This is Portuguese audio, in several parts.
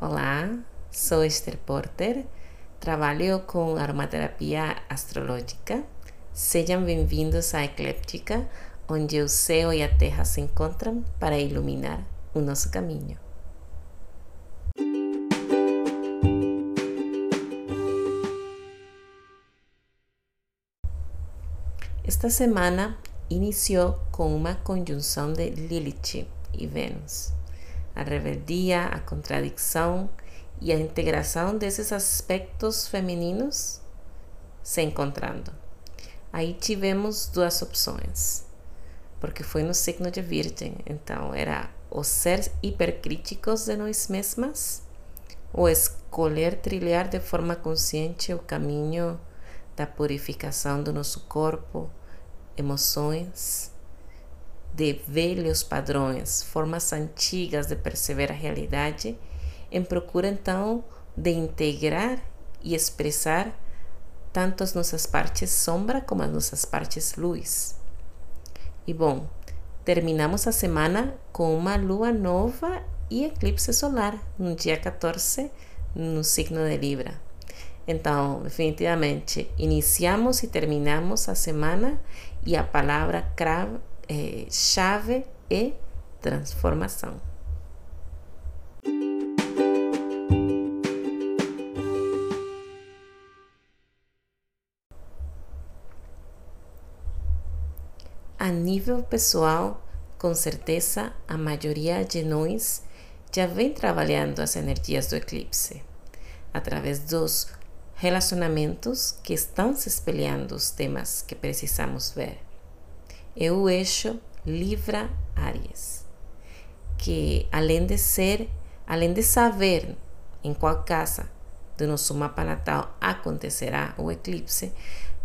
Olá, sou Esther Porter, trabalho com aromaterapia astrológica. Sejam bem-vindos à Ecléptica, onde o céu e a terra se encontram para iluminar o nosso caminho. Esta semana iniciou com uma conjunção de Lilith e Vênus a rebeldia, a contradição e a integração desses aspectos femininos se encontrando. Aí tivemos duas opções, porque foi no signo de Virgem, então era o ser hipercríticos de nós mesmas ou escolher trilhar de forma consciente o caminho da purificação do nosso corpo, emoções de velhos padrões, formas antigas de perceber a realidade, em procura então de integrar e expressar tanto as nossas partes sombra como as nossas partes luz. E bom, terminamos a semana com uma lua nova e eclipse solar no dia 14 no signo de Libra. Então, definitivamente, iniciamos e terminamos a semana e a palavra é, chave e transformação. A nível pessoal, com certeza a maioria de nós já vem trabalhando as energias do eclipse através dos relacionamentos que estão se espelhando os temas que precisamos ver é o eixo Libra Áries, que além de ser, além de saber em qual casa do nosso mapa natal acontecerá o eclipse,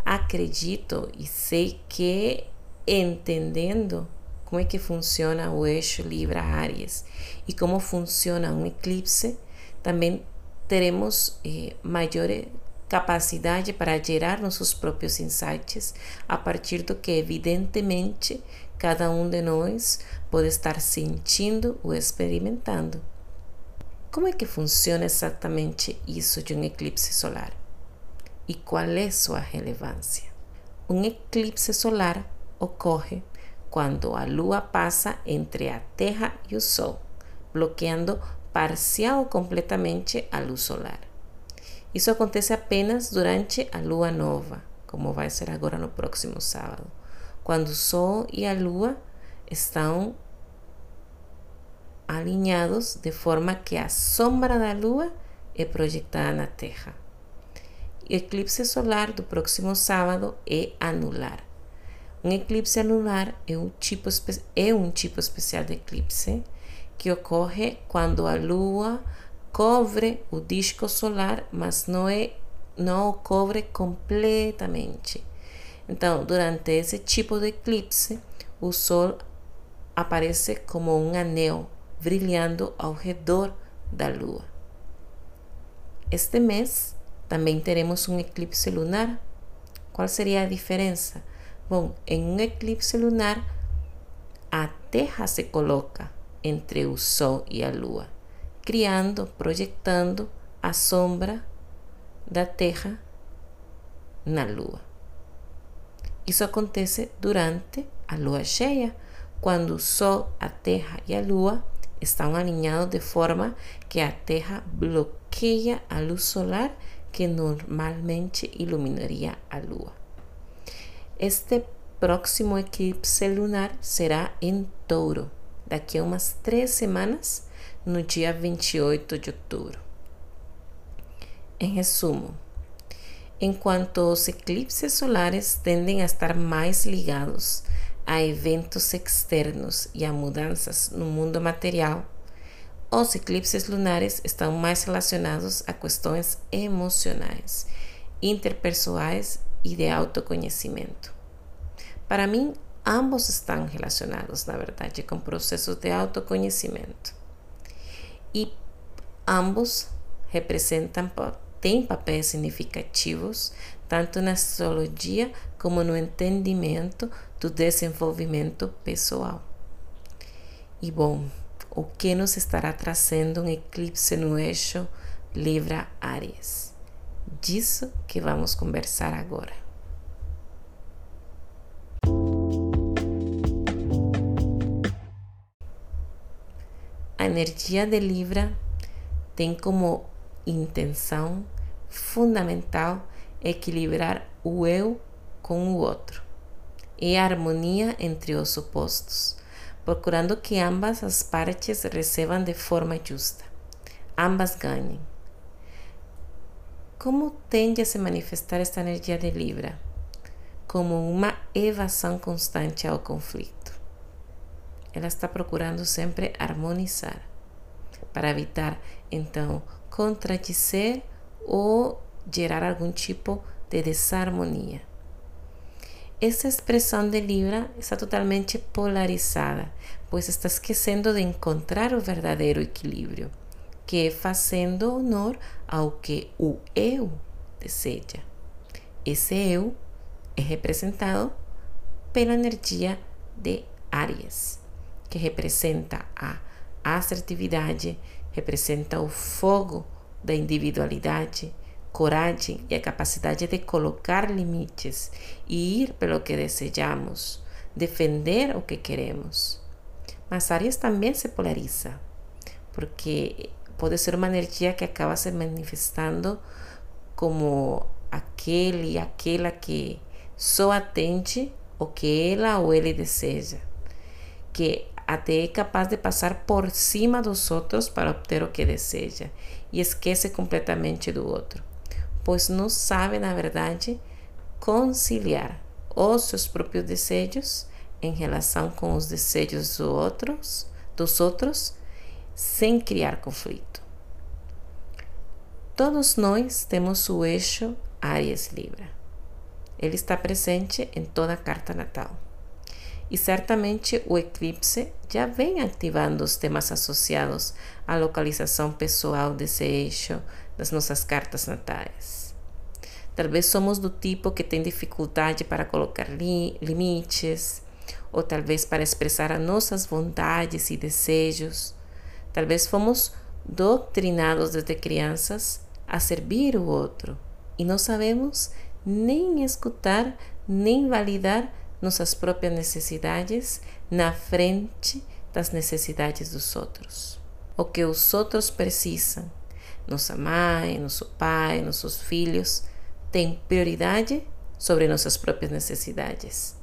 acredito e sei que entendendo como é que funciona o eixo Libra Áries e como funciona um eclipse, também teremos eh, maior capacidade para gerar nossos próprios insights a partir do que, evidentemente, cada um de nós pode estar sentindo ou experimentando. Como é que funciona exatamente isso de um eclipse solar? E qual é sua relevância? Um eclipse solar ocorre quando a lua passa entre a Terra e o Sol, bloqueando parcial ou completamente a luz solar. Isso acontece apenas durante a lua nova, como vai ser agora no próximo sábado, quando o Sol e a Lua estão alinhados de forma que a sombra da Lua é projetada na Terra. O eclipse solar do próximo sábado é anular. Um eclipse anular é um tipo, é um tipo especial de eclipse que ocorre quando a Lua cobre o disco solar, mas não é não o cobre completamente. Então, durante esse tipo de eclipse, o Sol aparece como um anel brilhando ao redor da Lua. Este mês também teremos um eclipse lunar. Qual seria a diferença? Bom, em um eclipse lunar, a Terra se coloca entre o Sol e a Lua criando, projetando a sombra da Terra na Lua. Isso acontece durante a lua cheia, quando o Sol, a Terra e a Lua estão alinhados de forma que a Terra bloqueia a luz solar que normalmente iluminaria a Lua. Este próximo eclipse lunar será em Touro, daqui a umas três semanas no dia 28 de outubro. Em resumo, enquanto os eclipses solares tendem a estar mais ligados a eventos externos e a mudanças no mundo material, os eclipses lunares estão mais relacionados a questões emocionais, interpessoais e de autoconhecimento. Para mim, ambos estão relacionados, na verdade, com processos de autoconhecimento e ambos representam têm papéis significativos tanto na astrologia como no entendimento do desenvolvimento pessoal. E bom, o que nos estará trazendo um eclipse no eixo Libra-Áries. Disso que vamos conversar agora. Energia de Libra tem como intenção fundamental equilibrar o eu com o outro e a harmonia entre os opostos, procurando que ambas as partes recebam de forma justa, ambas ganhem. Como tende a se manifestar esta energia de Libra? Como uma evasão constante ao conflito ela está procurando sempre harmonizar para evitar então contradizer ou gerar algum tipo de desarmonia. Essa expressão de Libra está totalmente polarizada, pois está esquecendo de encontrar o verdadeiro equilíbrio, que é fazendo honor ao que o eu deseja. Esse eu é representado pela energia de Aries que representa a assertividade, representa o fogo da individualidade, coragem e a capacidade de colocar limites e ir pelo que desejamos, defender o que queremos. Mas Aries também se polariza, porque pode ser uma energia que acaba se manifestando como aquele e aquela que só atende o que ela ou ele deseja, que até é capaz de passar por cima dos outros para obter o que deseja e esquece completamente do outro, pois não sabe, na verdade, conciliar os seus próprios desejos em relação com os desejos dos outros, dos outros, sem criar conflito. Todos nós temos o eixo Aries Libra. Ele está presente em toda a carta natal. E certamente o eclipse já vem ativando os temas associados à localização pessoal desse eixo das nossas cartas natais. Talvez somos do tipo que tem dificuldade para colocar li limites, ou talvez para expressar as nossas vontades e desejos. Talvez fomos doutrinados desde crianças a servir o outro e não sabemos nem escutar nem validar nossas próprias necessidades na frente das necessidades dos outros. O que os outros precisam, nossa mãe, nosso pai, nossos filhos, tem prioridade sobre nossas próprias necessidades,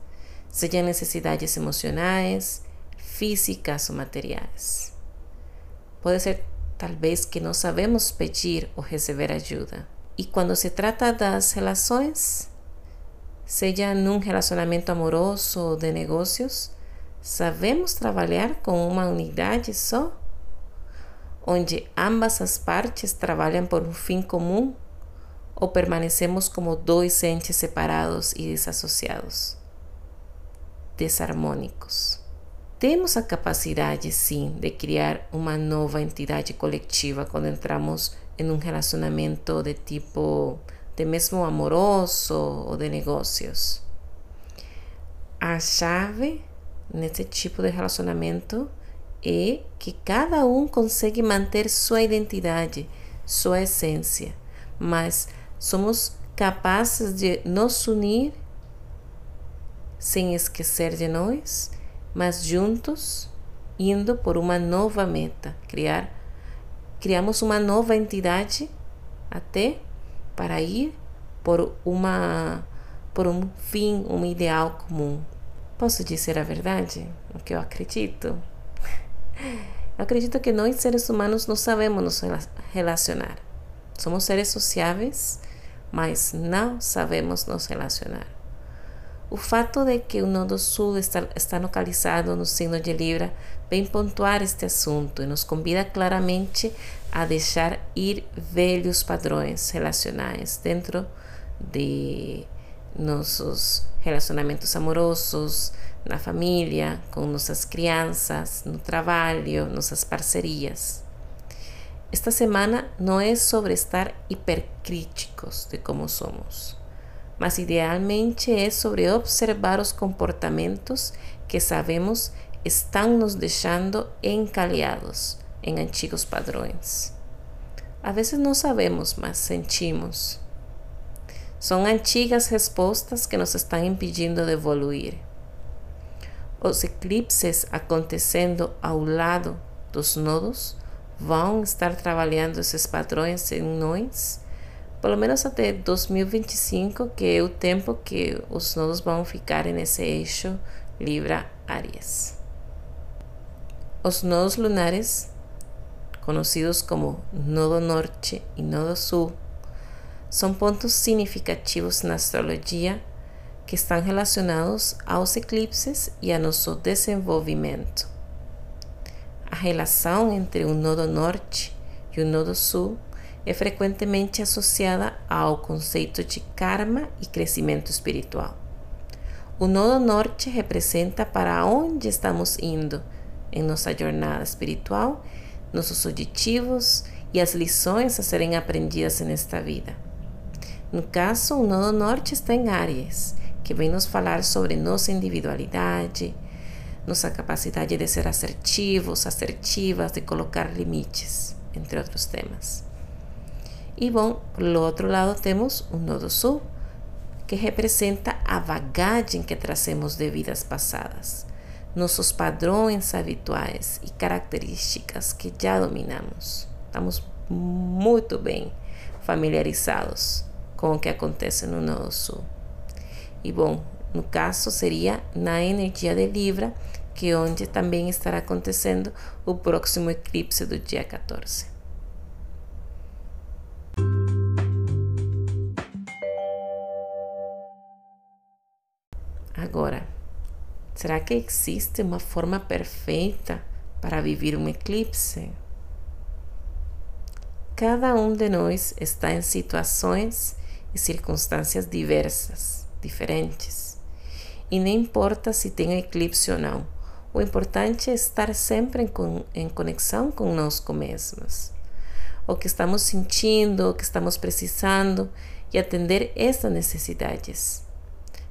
sejam necessidades emocionais, físicas ou materiais. Pode ser talvez que não sabemos pedir ou receber ajuda. E quando se trata das relações, seja num relacionamento amoroso ou de negócios, sabemos trabalhar com uma unidade só? Onde ambas as partes trabalham por um fim comum? Ou permanecemos como dois entes separados e desassociados? Desarmônicos. Temos a capacidade, sim, de criar uma nova entidade coletiva quando entramos em um relacionamento de tipo de mesmo amoroso ou de negócios. A chave nesse tipo de relacionamento é que cada um consegue manter sua identidade, sua essência, mas somos capazes de nos unir sem esquecer de nós, mas juntos indo por uma nova meta, criar criamos uma nova entidade até para ir por uma por um fim, um ideal comum. Posso dizer a verdade? O que eu acredito? Eu acredito que nós seres humanos não sabemos nos relacionar. Somos seres sociáveis, mas não sabemos nos relacionar. O fato de que o Nodo Sul está, está localizado no signo de Libra vem pontuar este assunto e nos convida claramente a deixar ir velhos padrões relacionais dentro de nossos relacionamentos amorosos, na família, com nossas crianças, no trabalho, nossas parcerias. Esta semana não é sobre estar hipercríticos de como somos, mas idealmente é sobre observar os comportamentos que sabemos estão nos deixando encalhados em antigos padrões. A vezes não sabemos, mas sentimos. São antigas respostas que nos estão impedindo de evoluir. Os eclipses acontecendo ao lado dos nodos vão estar trabalhando esses padrões em nós, pelo menos até 2025, que é o tempo que os nodos vão ficar nesse eixo Libra-Áries. Os nodos lunares, conhecidos como Nodo Norte e Nodo Sul, são pontos significativos na astrologia que estão relacionados aos eclipses e a nosso desenvolvimento. A relação entre o nodo norte e o nodo sul é frequentemente associada ao conceito de karma e crescimento espiritual. O nodo norte representa para onde estamos indo em nossa jornada espiritual, nossos objetivos e as lições a serem aprendidas nesta vida. No caso, o nodo norte está em Áries, que vem nos falar sobre nossa individualidade, nossa capacidade de ser assertivos, assertivas, de colocar limites, entre outros temas. E bom, do outro lado temos o nodo sul, que representa a bagagem que trazemos de vidas passadas, nossos padrões habituais e características que já dominamos. Estamos muito bem familiarizados com o que acontece no sul. E bom, no caso seria na energia de Libra, que onde também estará acontecendo o próximo eclipse do dia 14. Agora, será que existe uma forma perfeita para viver um eclipse? Cada um de nós está em situações e circunstâncias diversas, diferentes. E não importa se tem eclipse ou não, o importante é estar sempre em, em conexão conosco mesmos. O que estamos sentindo, o que estamos precisando e atender essas necessidades.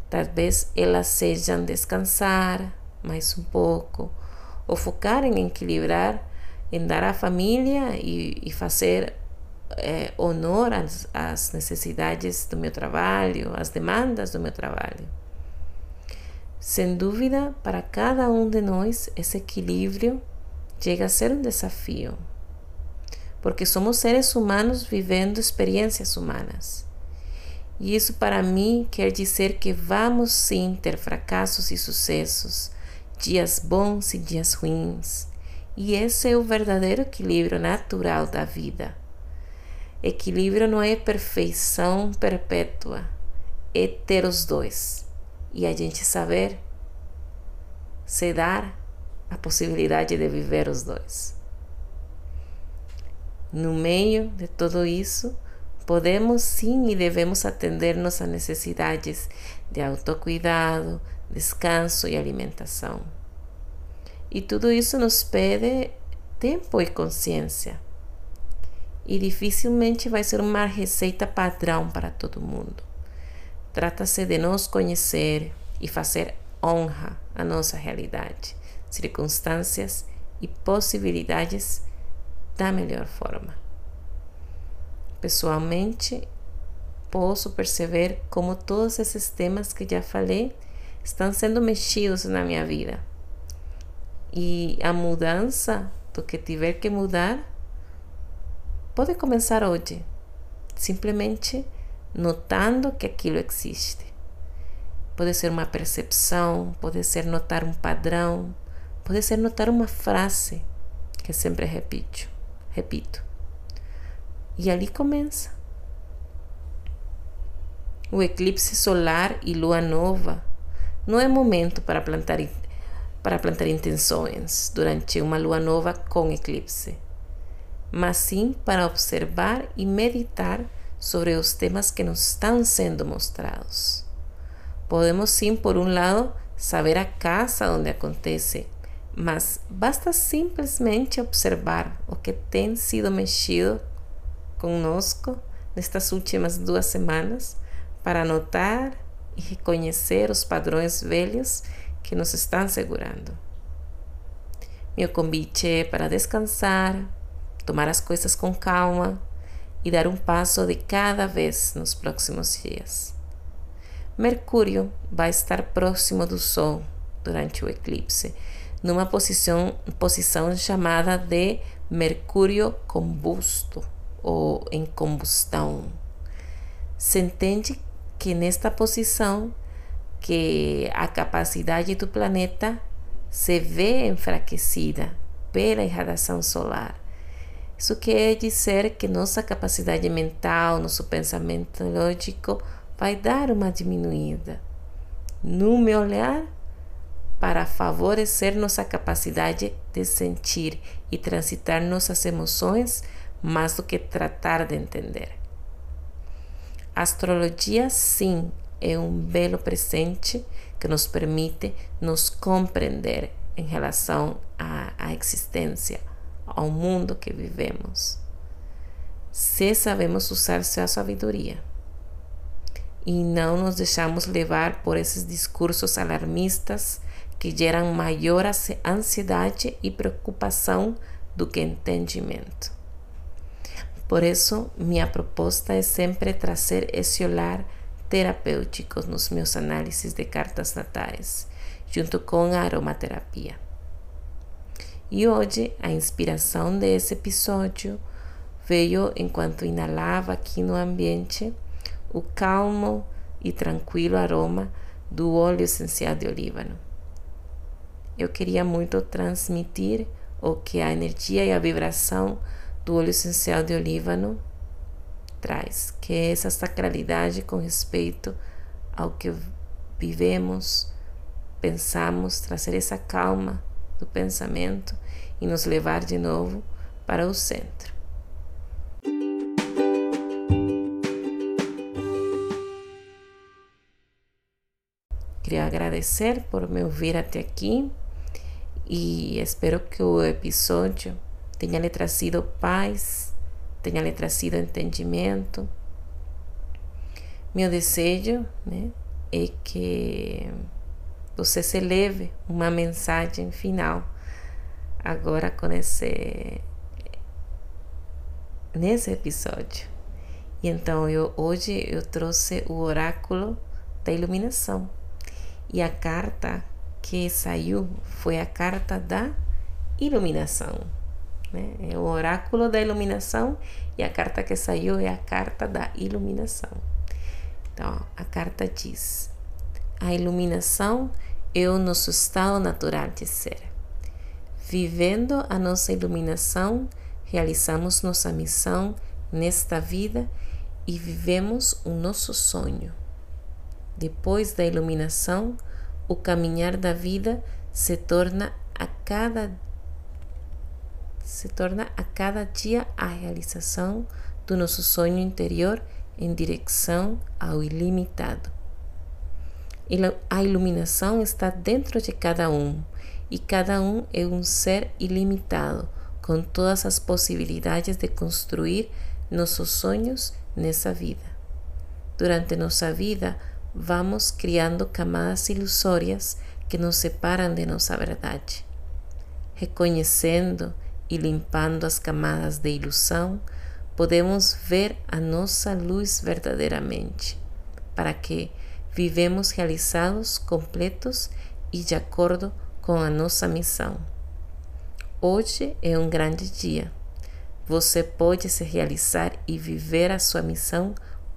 Talvez elas sejam descansar mais um pouco, ou focar em equilibrar, em dar à família e, e fazer é, honor às, às necessidades do meu trabalho, às demandas do meu trabalho. Sem dúvida, para cada um de nós, esse equilíbrio chega a ser um desafio, porque somos seres humanos vivendo experiências humanas. E isso para mim quer dizer que vamos sim ter fracassos e sucessos, dias bons e dias ruins. E esse é o verdadeiro equilíbrio natural da vida. Equilíbrio não é perfeição perpétua, é ter os dois. E a gente saber se dar a possibilidade de viver os dois. No meio de tudo isso, podemos sim e devemos atender nossas necessidades de autocuidado, descanso e alimentação. E tudo isso nos pede tempo e consciência e dificilmente vai ser uma receita padrão para todo mundo. Trata-se de nos conhecer e fazer honra à nossa realidade, circunstâncias e possibilidades da melhor forma. Pessoalmente, posso perceber como todos esses temas que já falei estão sendo mexidos na minha vida. E a mudança do que tiver que mudar pode começar hoje, simplesmente notando que aquilo existe. Pode ser uma percepção, pode ser notar um padrão, pode ser notar uma frase que sempre repito, repito. E ali começa. O eclipse solar e lua nova não é momento para plantar para plantar intenções durante uma lua nova com eclipse mas sim para observar e meditar sobre os temas que nos estão sendo mostrados. Podemos sim, por um lado, saber a casa onde acontece, mas basta simplesmente observar o que tem sido mexido conosco nestas últimas duas semanas para notar e reconhecer os padrões velhos que nos estão segurando. Meu convite é para descansar, tomar as coisas com calma e dar um passo de cada vez nos próximos dias. Mercúrio vai estar próximo do Sol durante o eclipse, numa posição, posição chamada de Mercúrio combusto ou em combustão. Se entende que nesta posição que a capacidade do planeta se vê enfraquecida pela irradiação solar. Isso quer dizer que nossa capacidade mental, nosso pensamento lógico vai dar uma diminuída. No meu olhar, para favorecer nossa capacidade de sentir e transitar nossas emoções mais do que tratar de entender. A astrologia, sim, é um belo presente que nos permite nos compreender em relação à, à existência, ao mundo que vivemos, se sabemos usar sua sabedoria e não nos deixamos levar por esses discursos alarmistas que geram maior ansiedade e preocupação do que entendimento. Por isso, minha proposta é sempre trazer esse olhar terapêuticos nos meus análises de cartas natais, junto com a aromaterapia. E hoje a inspiração desse episódio veio enquanto inalava aqui no ambiente o calmo e tranquilo aroma do óleo essencial de olíbano. Eu queria muito transmitir o que a energia e a vibração do óleo essencial de olíbano traz, que é essa sacralidade com respeito ao que vivemos, pensamos, trazer essa calma do pensamento e nos levar de novo para o centro. Queria agradecer por me ouvir até aqui e espero que o episódio tenha lhe trazido paz tenha lhe trazido entendimento. Meu desejo né, é que você se leve uma mensagem final agora com esse nesse episódio. E então eu hoje eu trouxe o oráculo da iluminação. E a carta que saiu foi a carta da iluminação. Né? É o oráculo da iluminação e a carta que saiu é a carta da iluminação. Então, a carta diz: a iluminação é o nosso estado natural de ser. Vivendo a nossa iluminação, realizamos nossa missão nesta vida e vivemos o nosso sonho. Depois da iluminação, o caminhar da vida se torna a cada se torna a cada dia a realização do nosso sonho interior em direção ao ilimitado. A iluminação está dentro de cada um e cada um é um ser ilimitado, com todas as possibilidades de construir nossos sonhos nessa vida. Durante nossa vida, vamos criando camadas ilusórias que nos separam de nossa verdade. Reconhecendo e limpando as camadas de ilusão, podemos ver a nossa luz verdadeiramente, para que vivemos realizados, completos e de acordo com a nossa missão. Hoje é um grande dia. Você pode se realizar e viver a sua missão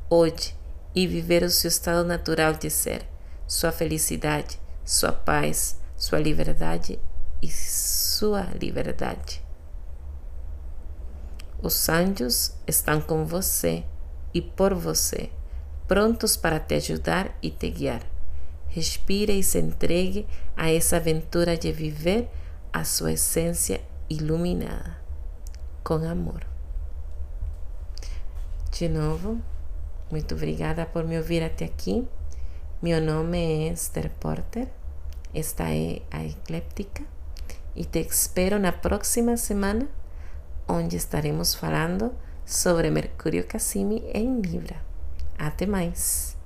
hoje e viver o seu estado natural de ser, sua felicidade, sua paz, sua liberdade e sua liberdade. Os anjos estão com você e por você, prontos para te ajudar e te guiar. Respire e se entregue a essa aventura de viver a sua essência iluminada, com amor. De novo, muito obrigada por me ouvir até aqui. Meu nome é Esther Porter, esta é a Ecléptica e te espero na próxima semana onde estaremos falando sobre Mercúrio Cassini em Libra. Até mais!